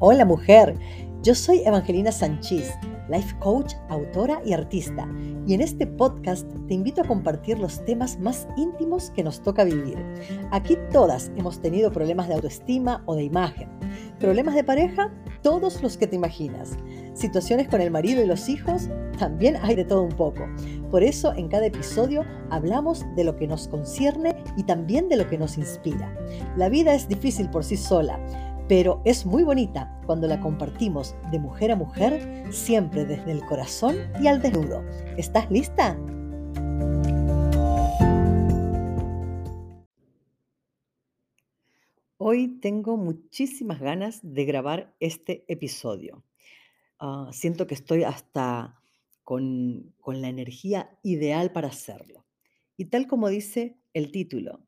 Hola mujer, yo soy Evangelina Sanchís, life coach, autora y artista, y en este podcast te invito a compartir los temas más íntimos que nos toca vivir. Aquí todas hemos tenido problemas de autoestima o de imagen, problemas de pareja, todos los que te imaginas, situaciones con el marido y los hijos, también hay de todo un poco. Por eso en cada episodio hablamos de lo que nos concierne y también de lo que nos inspira. La vida es difícil por sí sola pero es muy bonita cuando la compartimos de mujer a mujer, siempre desde el corazón y al desnudo. ¿Estás lista? Hoy tengo muchísimas ganas de grabar este episodio. Ah, siento que estoy hasta con, con la energía ideal para hacerlo. Y tal como dice el título,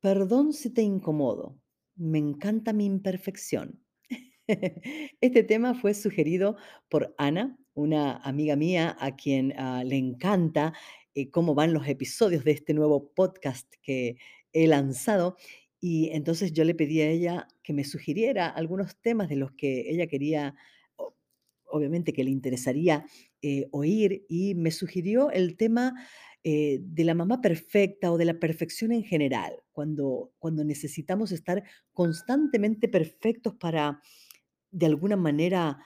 perdón si te incomodo, me encanta mi imperfección. Este tema fue sugerido por Ana, una amiga mía a quien ah, le encanta eh, cómo van los episodios de este nuevo podcast que he lanzado. Y entonces yo le pedí a ella que me sugiriera algunos temas de los que ella quería, obviamente que le interesaría eh, oír, y me sugirió el tema eh, de la mamá perfecta o de la perfección en general, cuando, cuando necesitamos estar constantemente perfectos para, de alguna manera,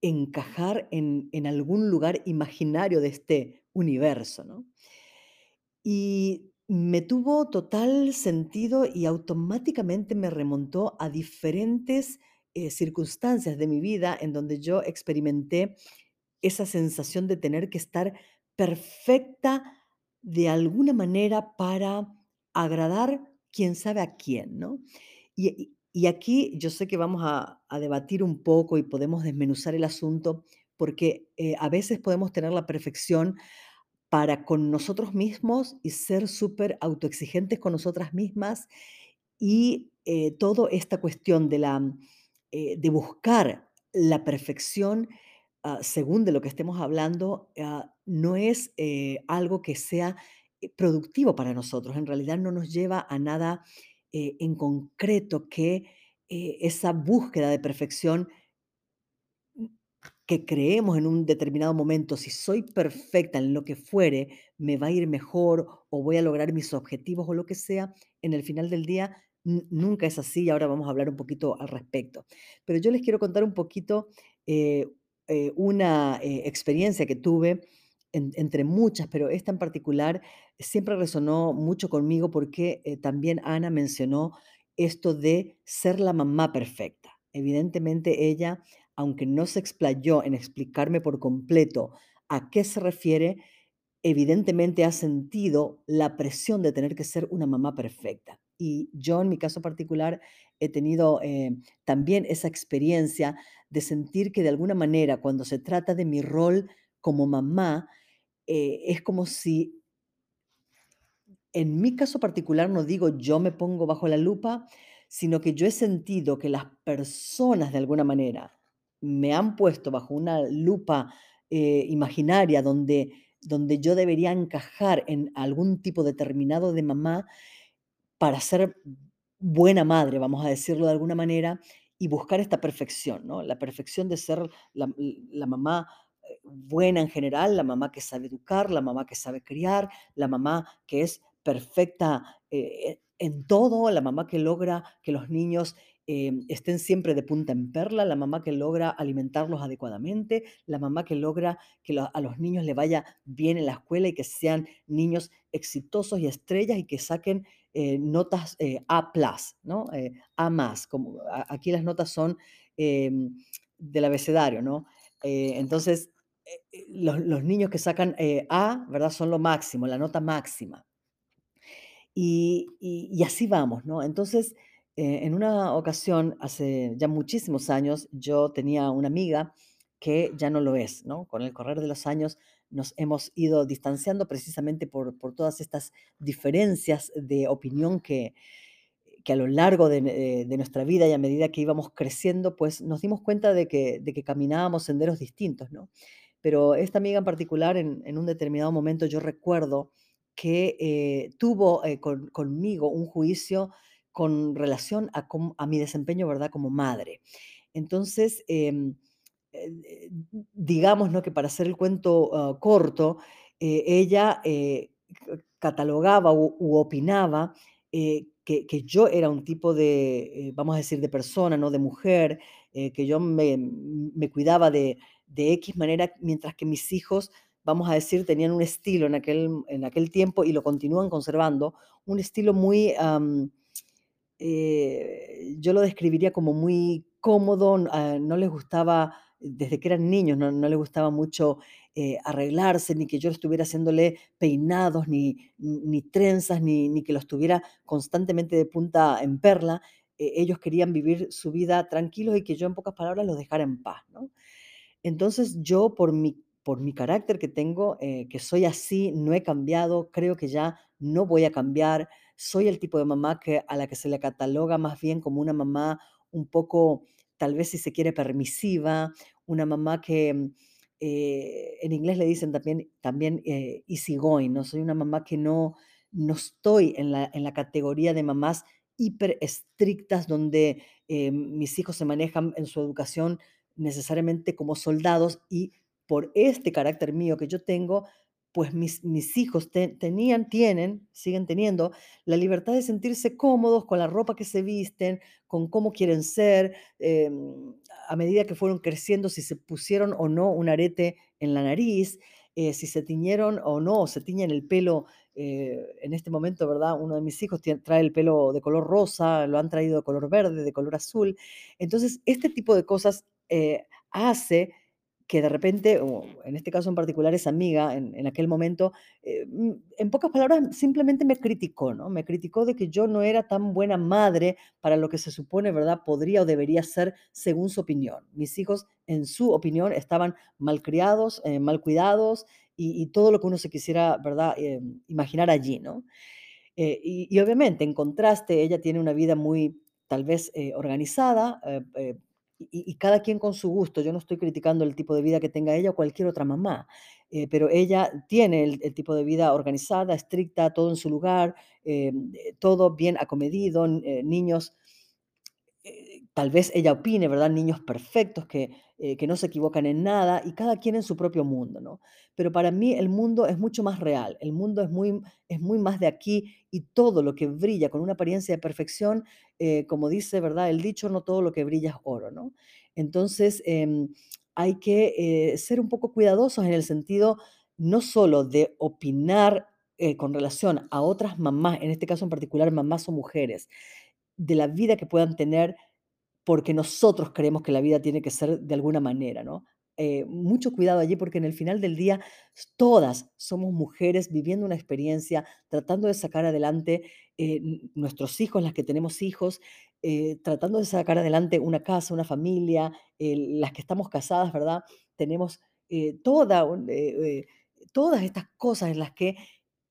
encajar en, en algún lugar imaginario de este universo, ¿no? Y me tuvo total sentido y automáticamente me remontó a diferentes eh, circunstancias de mi vida en donde yo experimenté esa sensación de tener que estar perfecta de alguna manera para agradar quién sabe a quién, ¿no? Y, y aquí yo sé que vamos a, debatir un poco y podemos desmenuzar el asunto porque eh, a veces podemos tener la perfección para con nosotros mismos y ser súper autoexigentes con nosotras mismas y eh, toda esta cuestión de, la, eh, de buscar la perfección ah, según de lo que estemos hablando, ah, no es eh, algo que sea eh, productivo para nosotros. En realidad no nos lleva a nada eh, en concreto que esa búsqueda de perfección que creemos en un determinado momento, si soy perfecta en lo que fuere, me va a ir mejor o voy a lograr mis objetivos o lo que sea, en el final del día nunca es así y ahora vamos a hablar un poquito al respecto. Pero yo les quiero contar un poquito eh, una eh, experiencia que tuve entre muchas, pero esta en particular siempre resonó mucho conmigo porque también Ana mencionó esto de ser la mamá perfecta. Evidentemente ella aunque no se explayó en explicarme por completo a qué se refiere, evidentemente ha sentido la presión de tener que ser una mamá perfecta. Y yo en mi caso particular he tenido eh, también esa experiencia de sentir que de alguna manera cuando se trata de mi rol como mamá, eh, es como si, en mi caso particular, no digo yo me pongo bajo la lupa, sino que yo he sentido que las personas de alguna manera me han puesto bajo una lupa eh, imaginaria donde, donde yo debería encajar en algún tipo determinado de mamá para ser buena madre, vamos a decirlo de alguna manera, y buscar esta perfección, ¿no? La perfección de ser la, mamá eh, buena en general, la mamá que sabe educar, la mamá que sabe criar, la mamá que es perfecta eh, en todo, la mamá que logra que los niños Em, estén siempre de punta en perla, la mamá que logra alimentarlos adecuadamente, la mamá que logra que a los niños le vaya bien en la escuela y que sean niños exitosos y estrellas y que saquen eh, notas eh, A+, ¿no? Eh, a más, como aquí las notas son em, del abecedario, ¿no? entonces, los, niños que sacan A, ¿verdad? Son lo máximo, la nota máxima. Y, y, y así vamos, ¿no? Entonces, eh, en una ocasión, hace ya muchísimos años, yo tenía una amiga que ya no lo es, ¿no? Con el correr de los años nos hemos ido distanciando precisamente por, por todas estas diferencias de opinión que, que a lo largo de, eh, de, nuestra vida y a medida que íbamos creciendo, pues nos dimos cuenta de que, de que caminábamos senderos distintos, ¿no? Pero esta amiga en particular, en, un determinado momento, yo recuerdo que eh, tuvo con, conmigo un juicio con relación a, a mi desempeño, ¿verdad?, como madre. Entonces, em, eh, eh, digamos, ¿no? Que para hacer el cuento, ah, corto, eh, ella, eh, catalogaba u u opinaba, eh, que que yo era un tipo de, eh, vamos a decir, de persona, ¿no? De mujer, que yo me me cuidaba de de equis manera, mientras que mis hijos, vamos a decir, tenían un estilo en aquel en aquel tiempo y lo continúan conservando, un estilo muy, am, eh, yo lo describiría como muy cómodo, ah, no les gustaba, desde que eran niños, no no les gustaba mucho, eh, arreglarse, ni que yo estuviera haciéndole peinados, ni ni trenzas, ni ni que los tuviera constantemente de punta en perla. E ellos querían vivir su vida tranquilos y que yo, en pocas palabras, los dejara en paz. Entonces, yo, por mi por mi carácter que tengo, eh, que soy así, no he cambiado, creo que ya no voy a cambiar. Soy el tipo de mamá que a la que se le cataloga más bien como una mamá un poco, tal vez, si se quiere, permisiva, una mamá que, mm, eh, en inglés le dicen también también, eh, easy going, ¿no? Soy una mamá que no no estoy en la en la categoría de mamás hiperestrictas, donde, eh, mis hijos se manejan en su educación necesariamente como soldados, y por este carácter mío que yo tengo, pues mis mis hijos te tenían tienen, siguen teniendo, la libertad de sentirse cómodos con la ropa que se visten, con cómo quieren ser, em, a medida que fueron creciendo, si se pusieron o no un arete en la nariz, eh, si se tiñeron o no, se tiñen el pelo, eh, en este momento, ¿verdad? Uno de mis hijos trae el pelo de color rosa, lo han traído de color verde, de color azul. Entonces, este tipo de cosas, eh, hace que de repente, o en este caso en particular, esa amiga en en aquel momento, eh, mm, en pocas palabras, simplemente me criticó, ¿no? Me criticó de que yo no era tan buena madre para lo que se supone, ¿verdad? Podría o debería ser según su opinión. Mis hijos, en su opinión, estaban malcriados, eh, mal cuidados y todo lo que uno se quisiera, ¿verdad? Em, imaginar allí, ¿no? Eh, y obviamente, en contraste, ella tiene una vida muy, tal vez, eh, organizada, eh, eh, y cada quien con su gusto. Yo no estoy criticando el tipo de vida que tenga ella o cualquier otra mamá, eh, pero ella tiene el tipo de vida organizada, estricta, todo en su lugar, em, eh, todo bien acomedido, eh, niños eh, tal vez ella opine, ¿verdad? Niños perfectos que, eh, que no se equivocan en nada y cada quien en su propio mundo, ¿no? Pero para mí el mundo es mucho más real, el mundo es muy es muy más de aquí y todo lo que brilla con una apariencia de perfección, eh, como dice, ¿verdad? El dicho: "No todo lo que brilla es oro", ¿no? Entonces, em, hay que, eh, ser un poco cuidadosos en el sentido, no solo de opinar, con relación a otras mamás, en este caso en particular, mamás o mujeres, de la vida que puedan tener, porque nosotros creemos que la vida tiene que ser de alguna manera, ¿no? Eh, mucho cuidado allí, porque en el final del día todas somos mujeres viviendo una experiencia, tratando de sacar adelante, eh, nuestros hijos, las que tenemos hijos, eh, tratando de sacar adelante una casa, una familia, las que estamos casadas, ¿verdad? Tenemos, todas estas cosas en las que,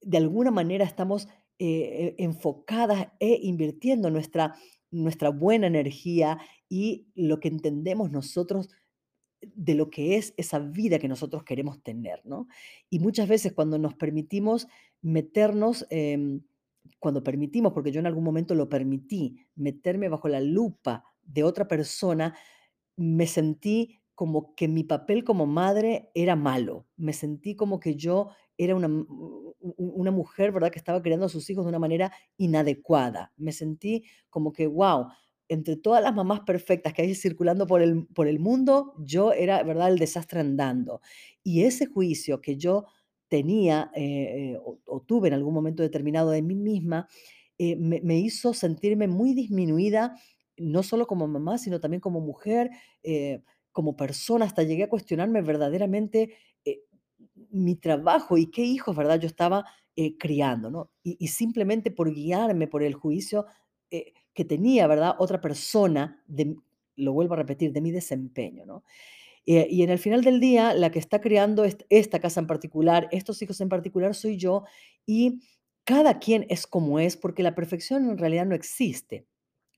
de alguna manera, estamos, e enfocadas e invirtiendo nuestra nuestra buena energía y lo que entendemos nosotros de lo que es esa vida que nosotros queremos tener, ¿no? Y muchas veces cuando nos permitimos meternos, em, cuando permitimos, porque yo en algún momento lo permití, meterme bajo la lupa de otra persona, me sentí como que mi papel como madre era malo. Me sentí como que yo era una una mujer, ¿verdad? Que estaba criando a sus hijos de una manera inadecuada. Me sentí como que, guau, entre todas las mamás perfectas que hay circulando por el por el mundo, yo era, ¿verdad?, el desastre andando. Y ese juicio que yo tenía, eh eh, o tuve en algún momento determinado de mí misma, eh, me hizo sentirme muy disminuida, no solo como mamá, sino también como mujer, eh, como persona. Hasta llegué a cuestionarme verdaderamente, mi trabajo y qué hijos, ¿verdad?, yo estaba, eh, criando, ¿no? Y simplemente por guiarme por el juicio, eh, que tenía, ¿verdad?, otra persona de lo vuelvo a repetir, de mi desempeño, ¿no? Eh, y en el final del día, la que está criando est esta casa en particular, estos hijos en particular, soy yo, y cada quien es como es, porque la perfección en realidad no existe.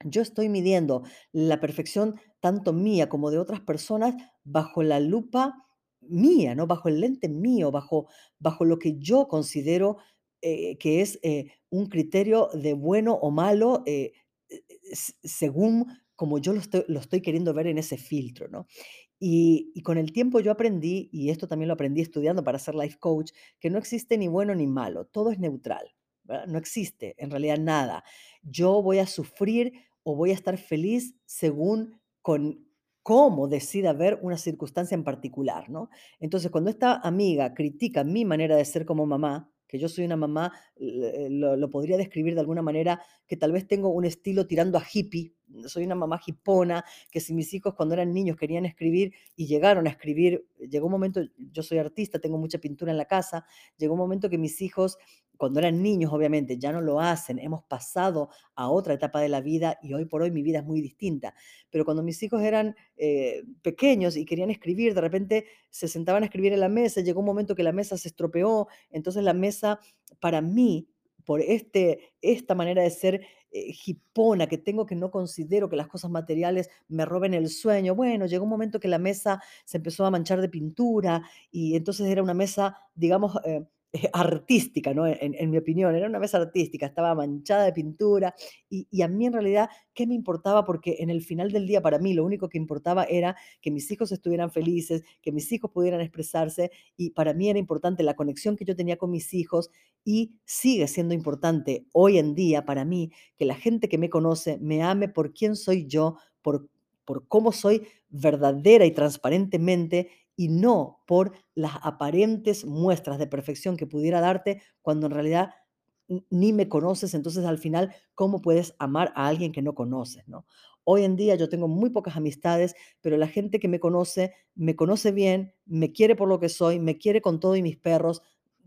Yo estoy midiendo la perfección, tanto mía como de otras personas, bajo la lupa mía, ¿no? Bajo el lente mío, bajo bajo lo que yo considero, eh, que es, eh, un criterio de bueno o malo, eh, según como yo lo estoy, queriendo ver en ese filtro, ¿no? Y, con el tiempo yo aprendí, y esto también lo aprendí estudiando para ser life coach, que no existe ni bueno ni malo, todo es neutral. No existe en realidad nada. Yo voy a sufrir o voy a estar feliz según con cómo decida ver una circunstancia en particular, ¿no? Entonces, cuando esta amiga critica mi manera de ser como mamá, que yo soy una mamá, l- lo, lo podría describir de alguna manera que tal vez tengo un estilo tirando a hippie, soy una mamá hipona, que si mis hijos cuando eran niños querían escribir y llegaron a escribir, llegó un momento, yo soy artista, tengo mucha pintura en la casa, llegó un momento que mis hijos, cuando eran niños obviamente, ya no lo hacen, hemos pasado a otra etapa de la vida y hoy por hoy mi vida es muy distinta, pero cuando mis hijos eran eh, pequeños y querían escribir, de repente se sentaban a escribir en la mesa, llegó un momento que la mesa se estropeó, entonces la mesa para mí, por este, esta manera de ser eh, hipona, que tengo que no considero que las cosas materiales me roben el sueño. Bueno, llegó un momento que la mesa se empezó a manchar de pintura y entonces era una mesa, digamos, eh, eh, artística, ¿no? En, mi opinión, era una mesa artística, estaba manchada de pintura y, y a mí en realidad, ¿qué me importaba? Porque en el final del día para mí lo único que importaba era que mis hijos estuvieran felices, que mis hijos pudieran expresarse y para mí era importante la conexión que yo tenía con mis hijos y sigue siendo importante hoy en día para mí que la gente que me conoce me ame por quién soy yo, por, por cómo soy verdadera y transparentemente y no por las aparentes muestras de perfección que pudiera darte cuando en realidad ni me conoces, entonces al final, ¿cómo puedes amar a alguien que no conoces, no? Hoy en día yo tengo muy pocas amistades, pero la gente que me conoce, me conoce bien, me quiere por lo que soy, me quiere con todo y mis perros.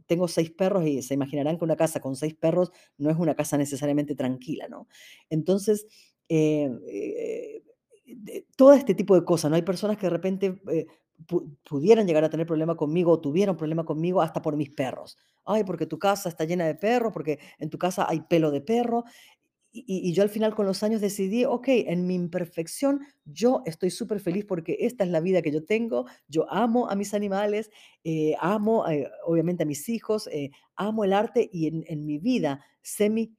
Tengo seis perros y se imaginarán que una casa con seis perros no es una casa necesariamente tranquila, ¿no? Entonces, eh, eh, de- todo este tipo de cosas, ¿no? Hay personas que de repente eh, pu- pudieran llegar a tener problema conmigo o tuvieron problema conmigo hasta por mis perros. Ay, porque tu casa está llena de perros, porque en tu casa hay pelo de perro. Y yo al final con los años decidí, okey, en mi imperfección, yo estoy súper feliz porque esta es la vida que yo tengo, yo amo a mis animales, eh, amo, eh, obviamente a mis hijos, eh, amo el arte y en en mi vida semi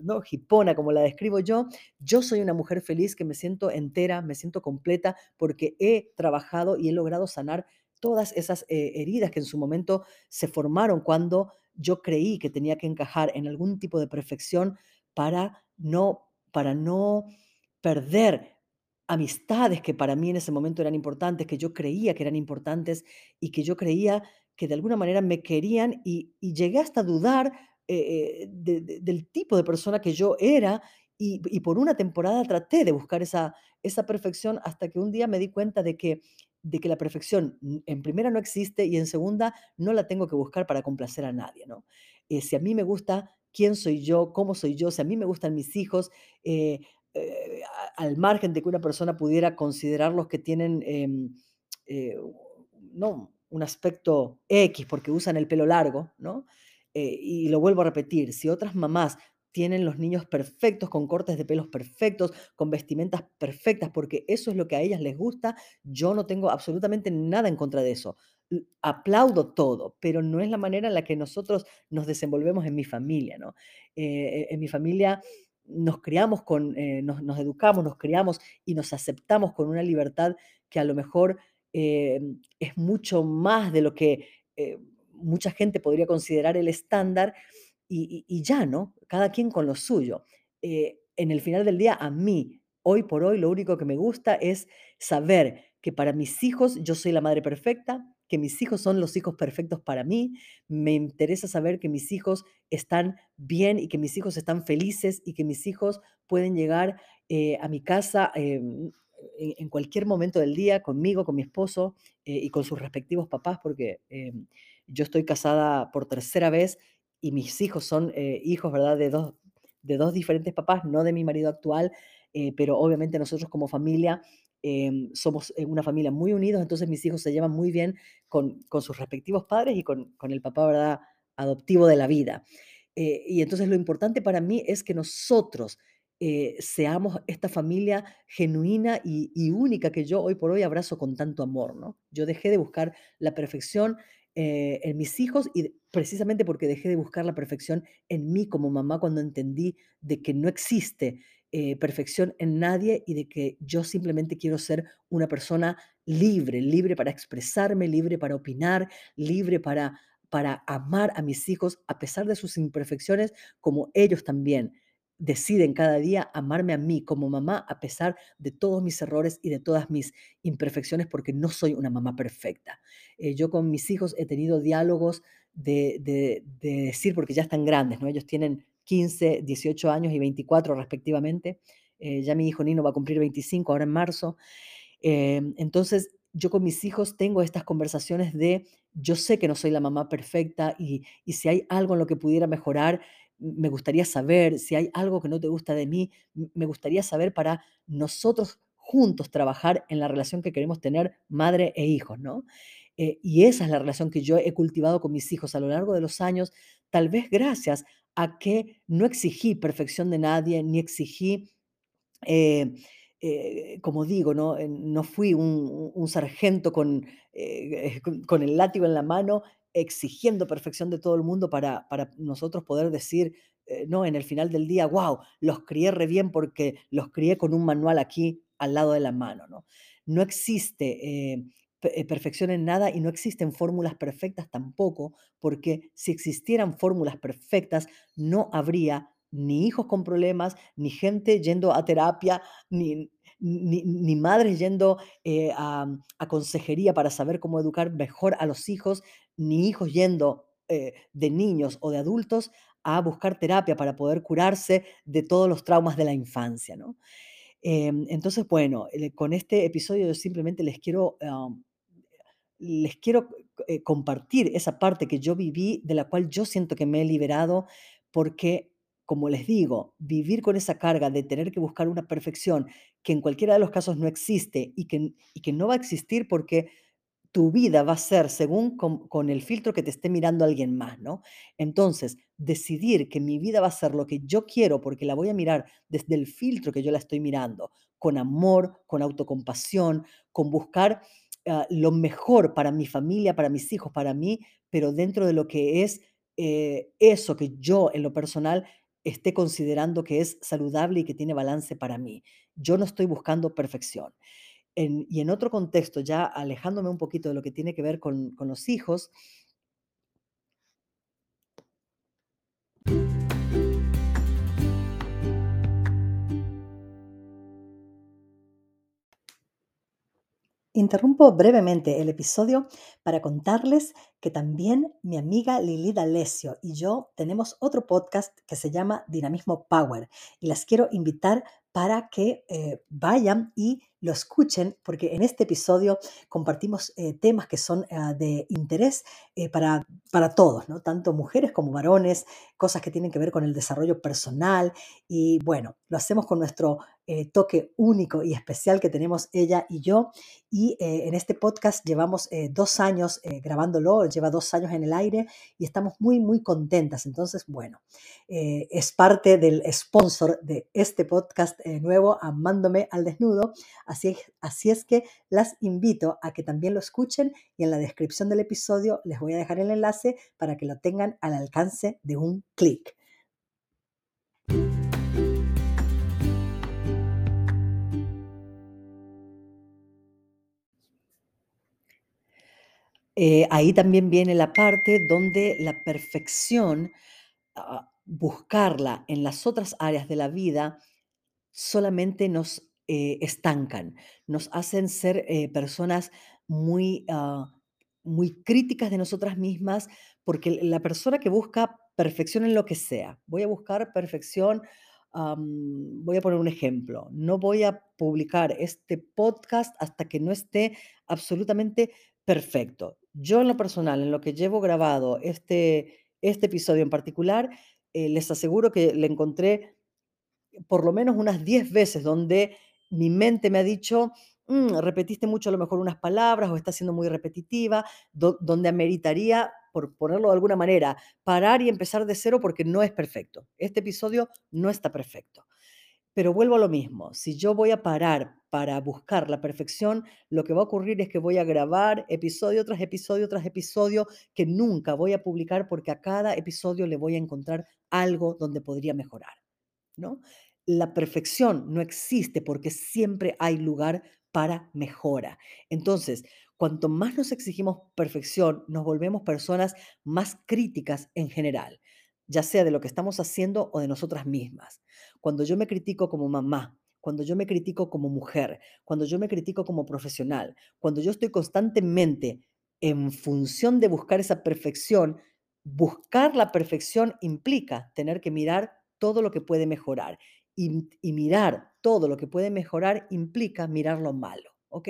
no, hipona, como la describo yo, yo soy una mujer feliz que me siento entera, me siento completa, porque he trabajado y he logrado sanar todas esas, heridas que en su momento se formaron cuando yo creí que tenía que encajar en algún tipo de perfección para no para no perder amistades que para mí en ese momento eran importantes, que yo creía que eran importantes y que yo creía que de alguna manera me querían y llegué hasta a dudar, eh eh, de de del tipo de persona que yo era y por una temporada traté de buscar esa esa perfección hasta que un día me di cuenta de que de que la perfección, en primera no existe y en segunda no la tengo que buscar para complacer a nadie, ¿no? Eh, si a mí me gusta quién soy yo, cómo soy yo, si a mí me gustan mis hijos, eh, eh, al margen de que una persona pudiera considerarlos que tienen, em, eh, no, un aspecto X porque usan el pelo largo, ¿no? Y lo vuelvo a repetir, si otras mamás tienen los niños perfectos, con cortes de pelos perfectos, con vestimentas perfectas, porque eso es lo que a ellas les gusta, yo no tengo absolutamente nada en contra de eso. Aplaudo todo, pero no es la manera en la que nosotros nos desenvolvemos en mi familia, ¿no? Eh, en mi familia nos criamos con, eh, nos, educamos, nos criamos y nos aceptamos con una libertad que a lo mejor eh, es mucho más de lo que mucha gente podría considerar el estándar y, y- ya, ¿no? Cada quien con lo suyo. En el final del día, a mí, hoy por hoy, lo único que me gusta es saber que para mis hijos yo soy la madre perfecta, que mis hijos son los hijos perfectos para mí. Me interesa saber que mis hijos están bien y que mis hijos están felices y que mis hijos pueden llegar eh, a mi casa em, en, cualquier momento del día, conmigo, con mi esposo eh, y con sus respectivos papás, porque em, yo estoy casada por tercera vez y mis hijos son eh, hijos, ¿verdad? De dos, de dos diferentes papás, no de mi marido actual, pero obviamente nosotros como familia em, somos eh, una familia muy unidos, entonces mis hijos se llevan muy bien con, sus respectivos padres y con, el papá, ¿verdad? Adoptivo de la vida. Eh, y entonces lo importante para mí es que nosotros eh, seamos esta familia genuina y, única que yo hoy por hoy abrazo con tanto amor, ¿no? Yo dejé de buscar la perfección en mis hijos y precisamente porque dejé de buscar la perfección en mí como mamá cuando entendí de que no existe eh, perfección en nadie y de que yo simplemente quiero ser una persona libre, libre para expresarme, libre para opinar, libre para, para amar a mis hijos a pesar de sus imperfecciones, como ellos también deciden cada día amarme a mí como mamá a pesar de todos mis errores y de todas mis imperfecciones porque no soy una mamá perfecta. Eh, yo con mis hijos he tenido diálogos de, de- de decir, porque ya están grandes, ¿no? Ellos tienen 15, 18 años y 24 respectivamente. Eh, ya mi hijo Nino va a cumplir 25 ahora en marzo. Em, entonces, yo con mis hijos tengo estas conversaciones de, yo sé que no soy la mamá perfecta y, y si hay algo en lo que pudiera mejorar, me gustaría saber, si hay algo que no te gusta de mí, me gustaría saber para nosotros juntos trabajar en la relación que queremos tener madre e hijos, ¿no? Eh, y esa es la relación que yo he cultivado con mis hijos a lo largo de los años, tal vez gracias a que no exigí perfección de nadie, ni exigí eh, eh, como digo, ¿no? Eh, no fui un, sargento con, con, el látigo en la mano exigiendo perfección de todo el mundo para, para nosotros poder decir, no, en el final del día, wow, los crié re bien porque los crié con un manual aquí al lado de la mano, ¿no? No existe perfección en nada y no existen fórmulas perfectas tampoco, porque si existieran fórmulas perfectas, no habría ni hijos con problemas, ni gente yendo a terapia, ni, ni, ni madres yendo eh, a, consejería para saber cómo educar mejor a los hijos, ni hijos yendo eh, de niños o de adultos a buscar terapia para poder curarse de todos los traumas de la infancia, ¿no? Em, entonces, bueno, eh, con este episodio yo simplemente les quiero am, les quiero eh, compartir esa parte que yo viví, de la cual yo siento que me he liberado, porque, como les digo, vivir con esa carga de tener que buscar una perfección que en cualquiera de los casos no existe y que, y que no va a existir porque tu vida va a ser según con, con el filtro que te esté mirando alguien más, ¿no? Entonces, decidir que mi vida va a ser lo que yo quiero porque la voy a mirar desde el filtro que yo la estoy mirando, con amor, con autocompasión, con buscar ah, lo mejor para mi familia, para mis hijos, para mí, pero dentro de lo que es eh, eso que yo en lo personal esté considerando que es saludable y que tiene balance para mí. Yo no estoy buscando perfección. Y en otro contexto, ya alejándome un poquito de lo que tiene que ver con los hijos, Interrumpo brevemente el episodio para contarles que también mi amiga Lili D'Alessio y yo tenemos otro podcast que se llama Dinamismo Power y las quiero invitar para que eh, vayan y lo escuchen porque en este episodio compartimos eh, temas que son ah, de interés eh, para, para todos, ¿no? tanto mujeres como varones, cosas que tienen que ver con el desarrollo personal y bueno, lo hacemos con nuestro eh, toque único y especial que tenemos ella y yo y eh, en este podcast llevamos eh, dos años grabándolo, lleva dos años en el aire y estamos muy, muy contentas. Entonces, bueno, es parte del sponsor de este podcast nuevo, Amándome al Desnudo. Así, así es que las invito a que también lo escuchen y en la descripción del episodio les voy a dejar el enlace para que lo tengan al alcance de un clic. Eh, ahí también viene la parte donde la perfección, ah, buscarla en las otras áreas de la vida solamente nos eh, estancan, nos hacen ser eh, personas muy, ah, muy críticas de nosotras mismas, porque la persona que busca perfección en lo que sea, voy a buscar perfección, voy a poner un ejemplo, no voy a publicar este podcast hasta que no esté absolutamente perfecto. Yo en lo personal, en lo que llevo grabado este, este episodio en particular, eh, les aseguro que le encontré por lo menos unas 10 veces donde mi mente me ha dicho, "Mm, repetiste mucho a lo mejor unas palabras o estás siendo muy repetitiva, do- donde ameritaría, por ponerlo de alguna manera, parar y empezar de cero porque no es perfecto. Este episodio no está perfecto. Pero vuelvo a lo mismo, si yo voy a parar para buscar la perfección, lo que va a ocurrir es que voy a grabar episodio tras episodio tras episodio que nunca voy a publicar porque a cada episodio le voy a encontrar algo donde podría mejorar. ¿no? La perfección no existe porque siempre hay lugar para mejora. Entonces, cuanto más nos exigimos perfección, nos volvemos personas más críticas en general, ya sea de lo que estamos haciendo o de nosotras mismas. Cuando yo me critico como mamá, cuando yo me critico como mujer, cuando yo me critico como profesional, cuando yo estoy constantemente en función de buscar esa perfección, buscar la perfección implica tener que mirar todo lo que puede mejorar. Y, mirar todo lo que puede mejorar implica mirar lo malo, ¿ok?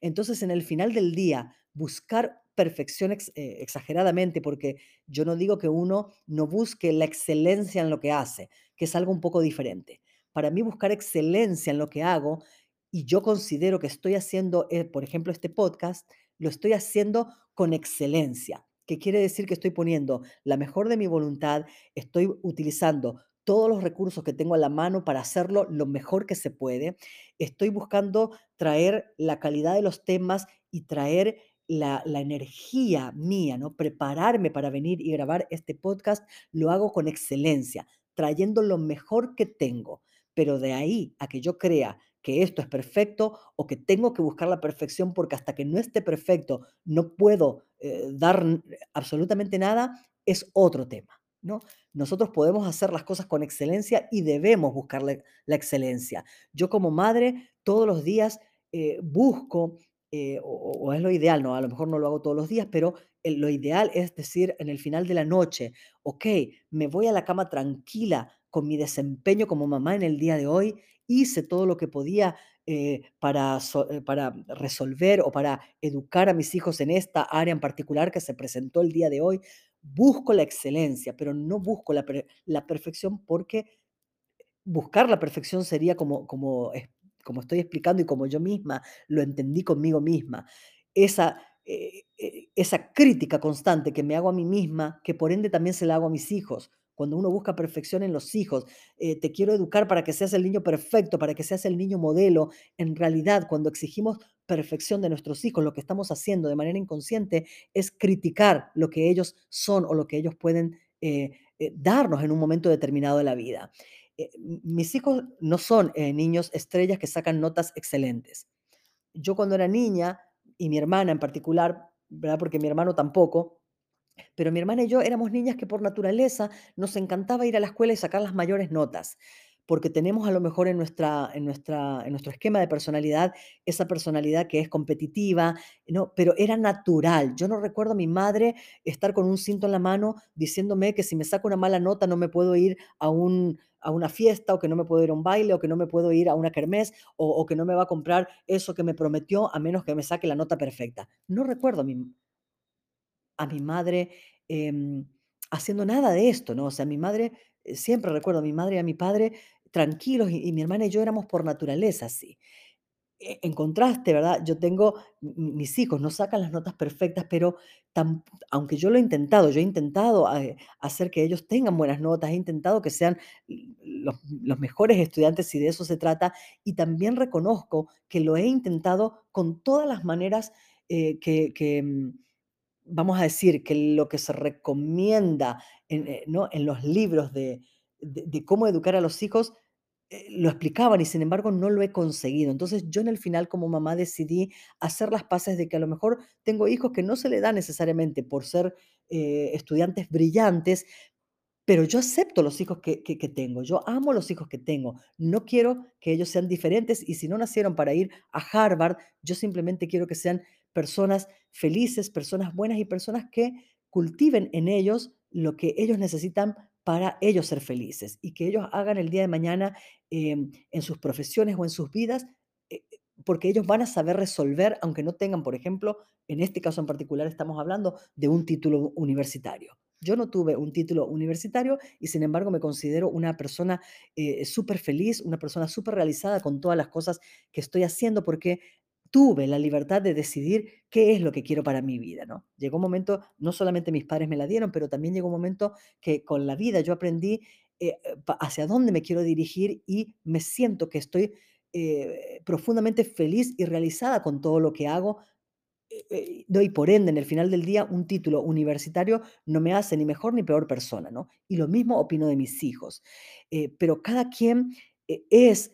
Entonces, en el final del día, buscar perfección eh, exageradamente, porque yo no digo que uno no busque la excelencia en lo que hace, que es algo un poco diferente. Para mí, buscar excelencia en lo que hago, y yo considero que estoy haciendo, eh, por ejemplo, este podcast, lo estoy haciendo con excelencia, que quiere decir que estoy poniendo la mejor de mi voluntad, estoy utilizando todos los recursos que tengo a la mano para hacerlo lo mejor que se puede. Estoy buscando traer la calidad de los temas y traer la, energía mía, ¿no? Prepararme para venir y grabar este podcast, lo hago con excelencia, trayendo lo mejor que tengo. Pero de ahí a que yo crea que esto es perfecto o que tengo que buscar la perfección porque hasta que no esté perfecto no puedo eh, dar n- absolutamente nada, es otro tema, ¿no? Nosotros podemos hacer las cosas con excelencia y debemos buscar la, la excelencia. Yo como madre todos los días eh, busco, eh, o, es lo ideal, ¿no? A lo mejor no lo hago todos los días, pero lo ideal es decir en el final de la noche, ok, me voy a la cama tranquila con mi desempeño como mamá en el día de hoy, hice todo lo que podía eh, para, so- eh, para resolver o para educar a mis hijos en esta área en particular que se presentó el día de hoy. Busco la excelencia, pero no busco la, la perfección porque buscar la perfección sería como, como, como estoy explicando y como yo misma lo entendí conmigo misma. Esa, eh, eh, esa crítica constante que me hago a mí misma, que por ende también se la hago a mis hijos. Cuando uno busca perfección en los hijos, eh, te quiero educar para que seas el niño perfecto, para que seas el niño modelo. En realidad, cuando exigimos perfección de nuestros hijos, lo que estamos haciendo de manera inconsciente es criticar lo que ellos son o lo que ellos pueden darnos en un momento determinado de la vida. Eh, mis hijos no son, eh, niños estrellas que sacan notas excelentes. Yo cuando era niña, y mi hermana en particular, ¿verdad? Porque mi hermano tampoco, pero mi hermana y yo éramos niñas que por naturaleza nos encantaba ir a la escuela y sacar las mayores notas, porque tenemos a lo mejor en nuestra, en nuestra, en nuestro esquema de personalidad esa personalidad que es competitiva, ¿no? Pero era natural. Yo no recuerdo a mi madre estar con un cinto en la mano diciéndome que si me saco una mala nota no me puedo ir a un a una fiesta o que no me puedo ir a un baile o que no me puedo ir a una kermés o, que no me va a comprar eso que me prometió a menos que me saque la nota perfecta. No recuerdo a mi, a mi madre, em, haciendo nada de esto, ¿no? O sea, mi madre, eh, siempre recuerdo a mi madre y a mi padre tranquilos y, mi hermana y yo éramos por naturaleza así. E- En contraste, ¿verdad? Yo tengo, mis hijos no sacan las notas perfectas, pero tam- aunque yo lo he intentado, yo he intentado eh, hacer que ellos tengan buenas notas, he intentado que sean los, mejores estudiantes si de eso se trata, y también reconozco que lo he intentado con todas las maneras eh, que, mm, vamos a decir, que lo que se recomienda en, eh, ¿no? en los libros de, de- cómo educar a los hijos, eh, lo explicaban y sin embargo no lo he conseguido. Entonces yo en el final como mamá decidí hacer las paces de que a lo mejor tengo hijos que no se le da necesariamente por ser eh, estudiantes brillantes, pero yo acepto los hijos que que tengo, yo amo los hijos que tengo, no quiero que ellos sean diferentes y si no nacieron para ir a Harvard, yo simplemente quiero que sean personas felices, personas buenas y personas que cultiven en ellos lo que ellos necesitan para ellos ser felices y que ellos hagan el día de mañana, em, en sus profesiones o en sus vidas, eh, eh, porque ellos van a saber resolver, aunque no tengan, por ejemplo, en este caso en particular estamos hablando de un título universitario. Yo no tuve un título universitario y sin embargo me considero una persona eh, súper feliz, una persona súper realizada con todas las cosas que estoy haciendo porque tuve la libertad de decidir qué es lo que quiero para mi vida, ¿no? Llegó un momento, no solamente mis padres me la dieron, pero también llegó un momento que con la vida yo aprendí eh, eh, hacia dónde me quiero dirigir y me siento que estoy eh, profundamente feliz y realizada con todo lo que hago eh eh, no, y por ende, en el final del día, un título universitario no me hace ni mejor ni peor persona, ¿no? Y lo mismo opino de mis hijos. Pero cada quien es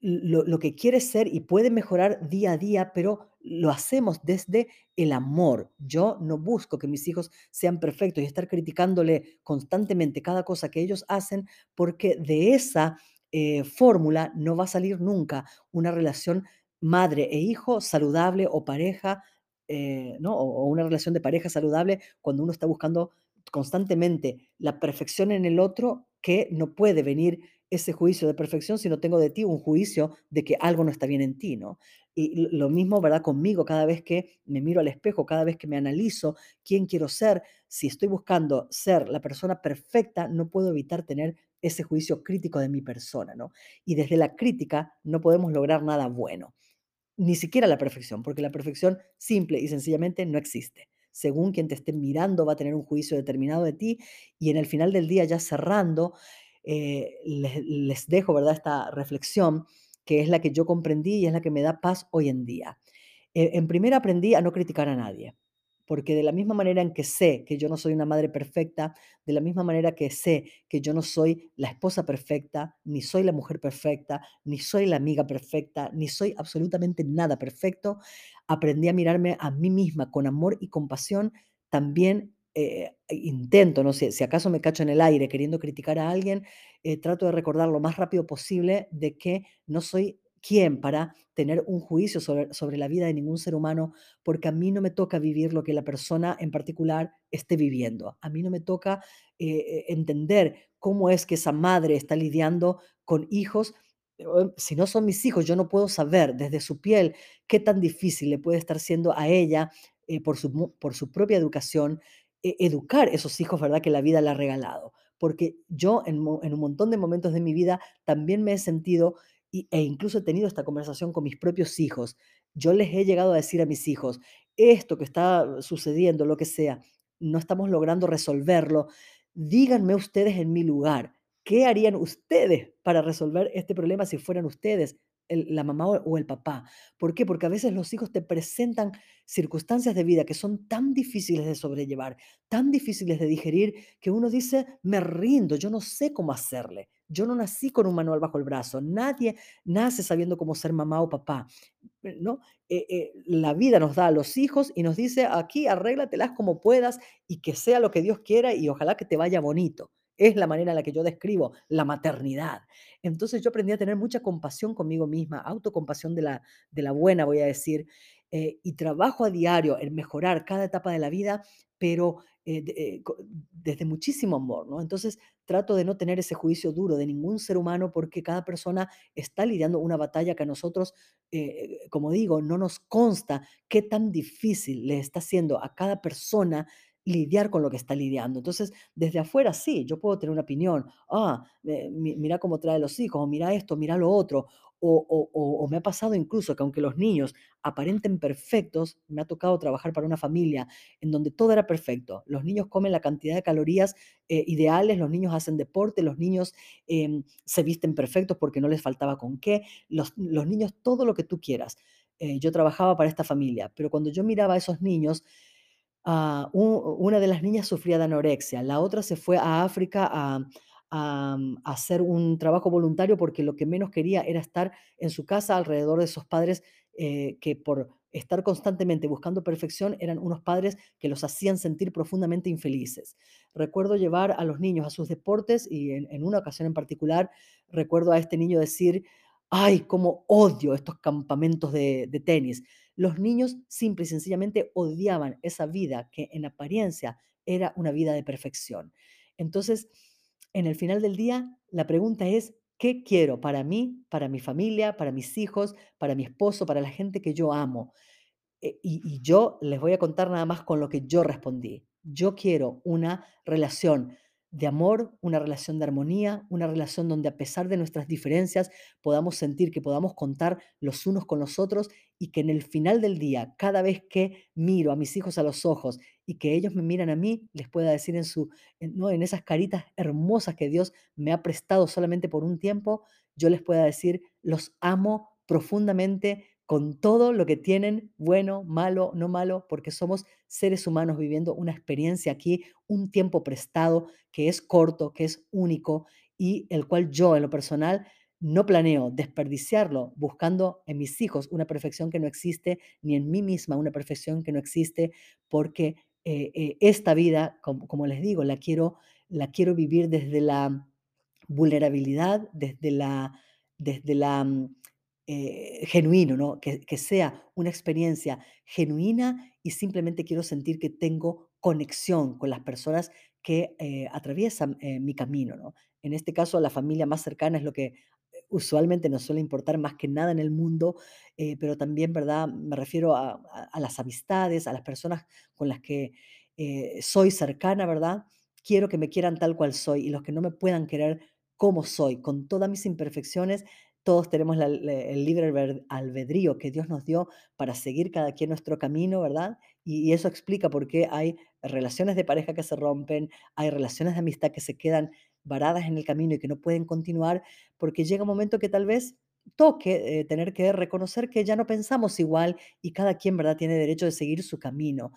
lo lo que quiere ser y puede mejorar día a día, pero lo hacemos desde el amor. Yo no busco que mis hijos sean perfectos y estar criticándole constantemente cada cosa que ellos hacen, porque de esa, eh, fórmula no va a salir nunca una relación madre e hijo saludable o pareja, eh, ¿no? O o una relación de pareja saludable cuando uno está buscando constantemente la perfección en el otro, que no puede venir ese juicio de perfección si no tengo de ti un juicio de que algo no está bien en ti, ¿no? Y lo mismo, ¿verdad? Conmigo, cada vez que me miro al espejo, cada vez que me analizo quién quiero ser, si estoy buscando ser la persona perfecta, no puedo evitar tener ese juicio crítico de mi persona, ¿no? Y desde la crítica no podemos lograr nada bueno. Ni siquiera la perfección, porque la perfección simple y sencillamente no existe. Según quien te esté mirando, va a tener un juicio determinado de ti y en el final del día, ya cerrando, eh, les dejo, ¿verdad?, esta reflexión, que es la que yo comprendí y es la que me da paz hoy en día. Eh, en primera aprendí a no criticar a nadie, porque de la misma manera en que sé que yo no soy una madre perfecta, de la misma manera que sé que yo no soy la esposa perfecta, ni soy la mujer perfecta, ni soy la amiga perfecta, ni soy absolutamente nada perfecto, aprendí a mirarme a mí misma con amor y compasión. También, eh, intento, no sé, si acaso me cacho en el aire queriendo criticar a alguien, eh, trato de recordar lo más rápido posible de que no soy quién para tener un juicio sobre sobre la vida de ningún ser humano, porque a mí no me toca vivir lo que la persona en particular esté viviendo. A mí no me toca, eh eh, entender cómo es que esa madre está lidiando con hijos, si no son mis hijos, yo no puedo saber desde su piel qué tan difícil le puede estar siendo a ella, por su por su propia educación, e educar esos hijos, ¿verdad?, que la vida le ha regalado. Porque yo en en un montón de momentos de mi vida también me he sentido y e incluso he tenido esta conversación con mis propios hijos. Yo les he llegado a decir a mis hijos: "Esto que está sucediendo, lo que sea, no estamos logrando resolverlo. Díganme ustedes en mi lugar, ¿qué harían ustedes para resolver este problema si fueran ustedes la mamá o el papá?". ¿Por qué? Porque a veces los hijos te presentan circunstancias de vida que son tan difíciles de sobrellevar, tan difíciles de digerir, que uno dice: "Me rindo, yo no sé cómo hacerle. Yo no nací con un manual bajo el brazo. Nadie nace sabiendo cómo ser mamá o papá", ¿no? Eh eh, la vida nos da a los hijos y nos dice: "Aquí arréglatelas como puedas y que sea lo que Dios quiera y ojalá que te vaya bonito". Es la manera en la que yo describo la maternidad. Entonces, yo aprendí a tener mucha compasión conmigo misma, autocompasión de la de la buena, voy a decir, eh, y trabajo a diario en mejorar cada etapa de la vida, pero, eh, eh, desde muchísimo amor, ¿no? Entonces, trato de no tener ese juicio duro de ningún ser humano, porque cada persona está lidiando una batalla que a nosotros, como digo, no nos consta qué tan difícil le está siendo a cada persona lidiar con lo que está lidiando. Entonces, desde afuera sí, yo puedo tener una opinión: "Ah, eh, mi mira cómo trae los hijos, o mira esto, mira lo otro". O o o o me ha pasado incluso que aunque los niños aparenten perfectos, me ha tocado trabajar para una familia en donde todo era perfecto. Los niños comen la cantidad de calorías, eh, ideales, los niños hacen deporte, los niños, em, se visten perfectos porque no les faltaba con qué, los los niños todo lo que tú quieras. Eh, yo trabajaba para esta familia, pero cuando yo miraba a esos niños, ah, una de las niñas sufría de anorexia, la otra se fue a África a a hacer un trabajo voluntario, porque lo que menos quería era estar en su casa alrededor de esos padres, eh, que por estar constantemente buscando perfección, eran unos padres que los hacían sentir profundamente infelices. Recuerdo llevar a los niños a sus deportes y en en una ocasión en particular, recuerdo a este niño decir: "Ay, cómo odio estos campamentos de de tenis". Los niños simple y sencillamente odiaban esa vida que en apariencia era una vida de perfección. Entonces, en el final del día, la pregunta es: "¿Qué quiero para mí, para mi familia, para mis hijos, para mi esposo, para la gente que yo amo?". Eh, y y yo les voy a contar nada más con lo que yo respondí. Yo quiero una relación de amor, una relación de armonía, una relación donde a pesar de nuestras diferencias podamos sentir que podamos contar los unos con los otros y que en el final del día, cada vez que miro a mis hijos a los ojos y que ellos me miran a mí, les pueda decir en su ¿no?, en esas caritas hermosas que Dios me ha prestado solamente por un tiempo, yo les pueda decir: "Los amo profundamente con todo lo que tienen, bueno, malo, no malo", porque somos seres humanos viviendo una experiencia aquí, un tiempo prestado que es corto, que es único y el cual yo, en lo personal, no planeo desperdiciarlo buscando en mis hijos una perfección que no existe, ni en mí misma una perfección que no existe, porque eh, eh, esta vida, como, como les digo, la quiero, la quiero vivir desde la vulnerabilidad, desde la, desde la mm, eh, genuino, ¿no? Que, sea una experiencia genuina y simplemente quiero sentir que tengo conexión con las personas que eh, atraviesan eh, mi camino, ¿no? En este caso, la familia más cercana es lo que usualmente nos suele importar más que nada en el mundo, eh, pero también, ¿verdad? Me refiero a, a- las amistades, a las personas con las que eh, soy cercana, ¿verdad? Quiero que me quieran tal cual soy y los que no me puedan querer como soy, con todas mis imperfecciones. Todos tenemos el libre albedrío que Dios nos dio para seguir cada quien nuestro camino, ¿verdad? Y, y eso explica por qué hay relaciones de pareja que se rompen, hay relaciones de amistad que se quedan varadas en el camino y que no pueden continuar porque llega un momento que tal vez toque, eh, tener que reconocer que ya no pensamos igual y cada quien, ¿verdad?, tiene derecho de seguir su camino.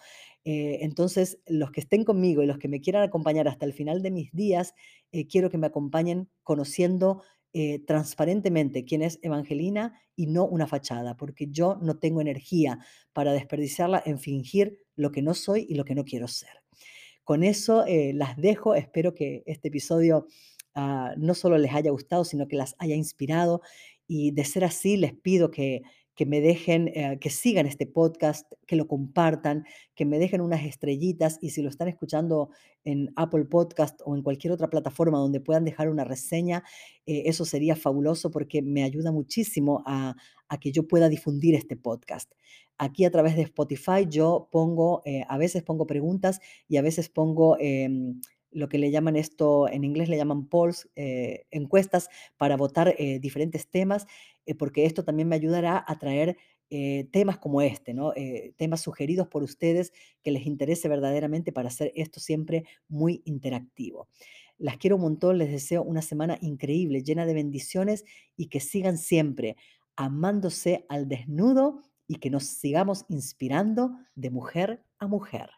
Eh, entonces, los que estén conmigo y los que me quieran acompañar hasta el final de mis días, eh, quiero que me acompañen conociendo eh, transparentemente quién es Evangelina y no una fachada, porque yo no tengo energía para desperdiciarla en fingir lo que no soy y lo que no quiero ser. Con eso, eh, las dejo. Espero que este episodio, ah, no solo les haya gustado, sino que las haya inspirado. Y de ser así, les pido que que me dejen, eh, que sigan este podcast, que lo compartan, que me dejen unas estrellitas y si lo están escuchando en Apple Podcast o en cualquier otra plataforma donde puedan dejar una reseña, eh, eso sería fabuloso porque me ayuda muchísimo a a que yo pueda difundir este podcast. Aquí a través de Spotify yo pongo, eh, a veces pongo preguntas y a veces pongo em, lo que le llaman esto, en inglés le llaman polls, eh, encuestas para votar eh, diferentes temas, eh, porque esto también me ayudará a traer temas como este, ¿no? Temas sugeridos por ustedes que les interese verdaderamente para hacer esto siempre muy interactivo. Las quiero un montón, les deseo una semana increíble, llena de bendiciones y que sigan siempre amándose al desnudo y que nos sigamos inspirando de mujer a mujer.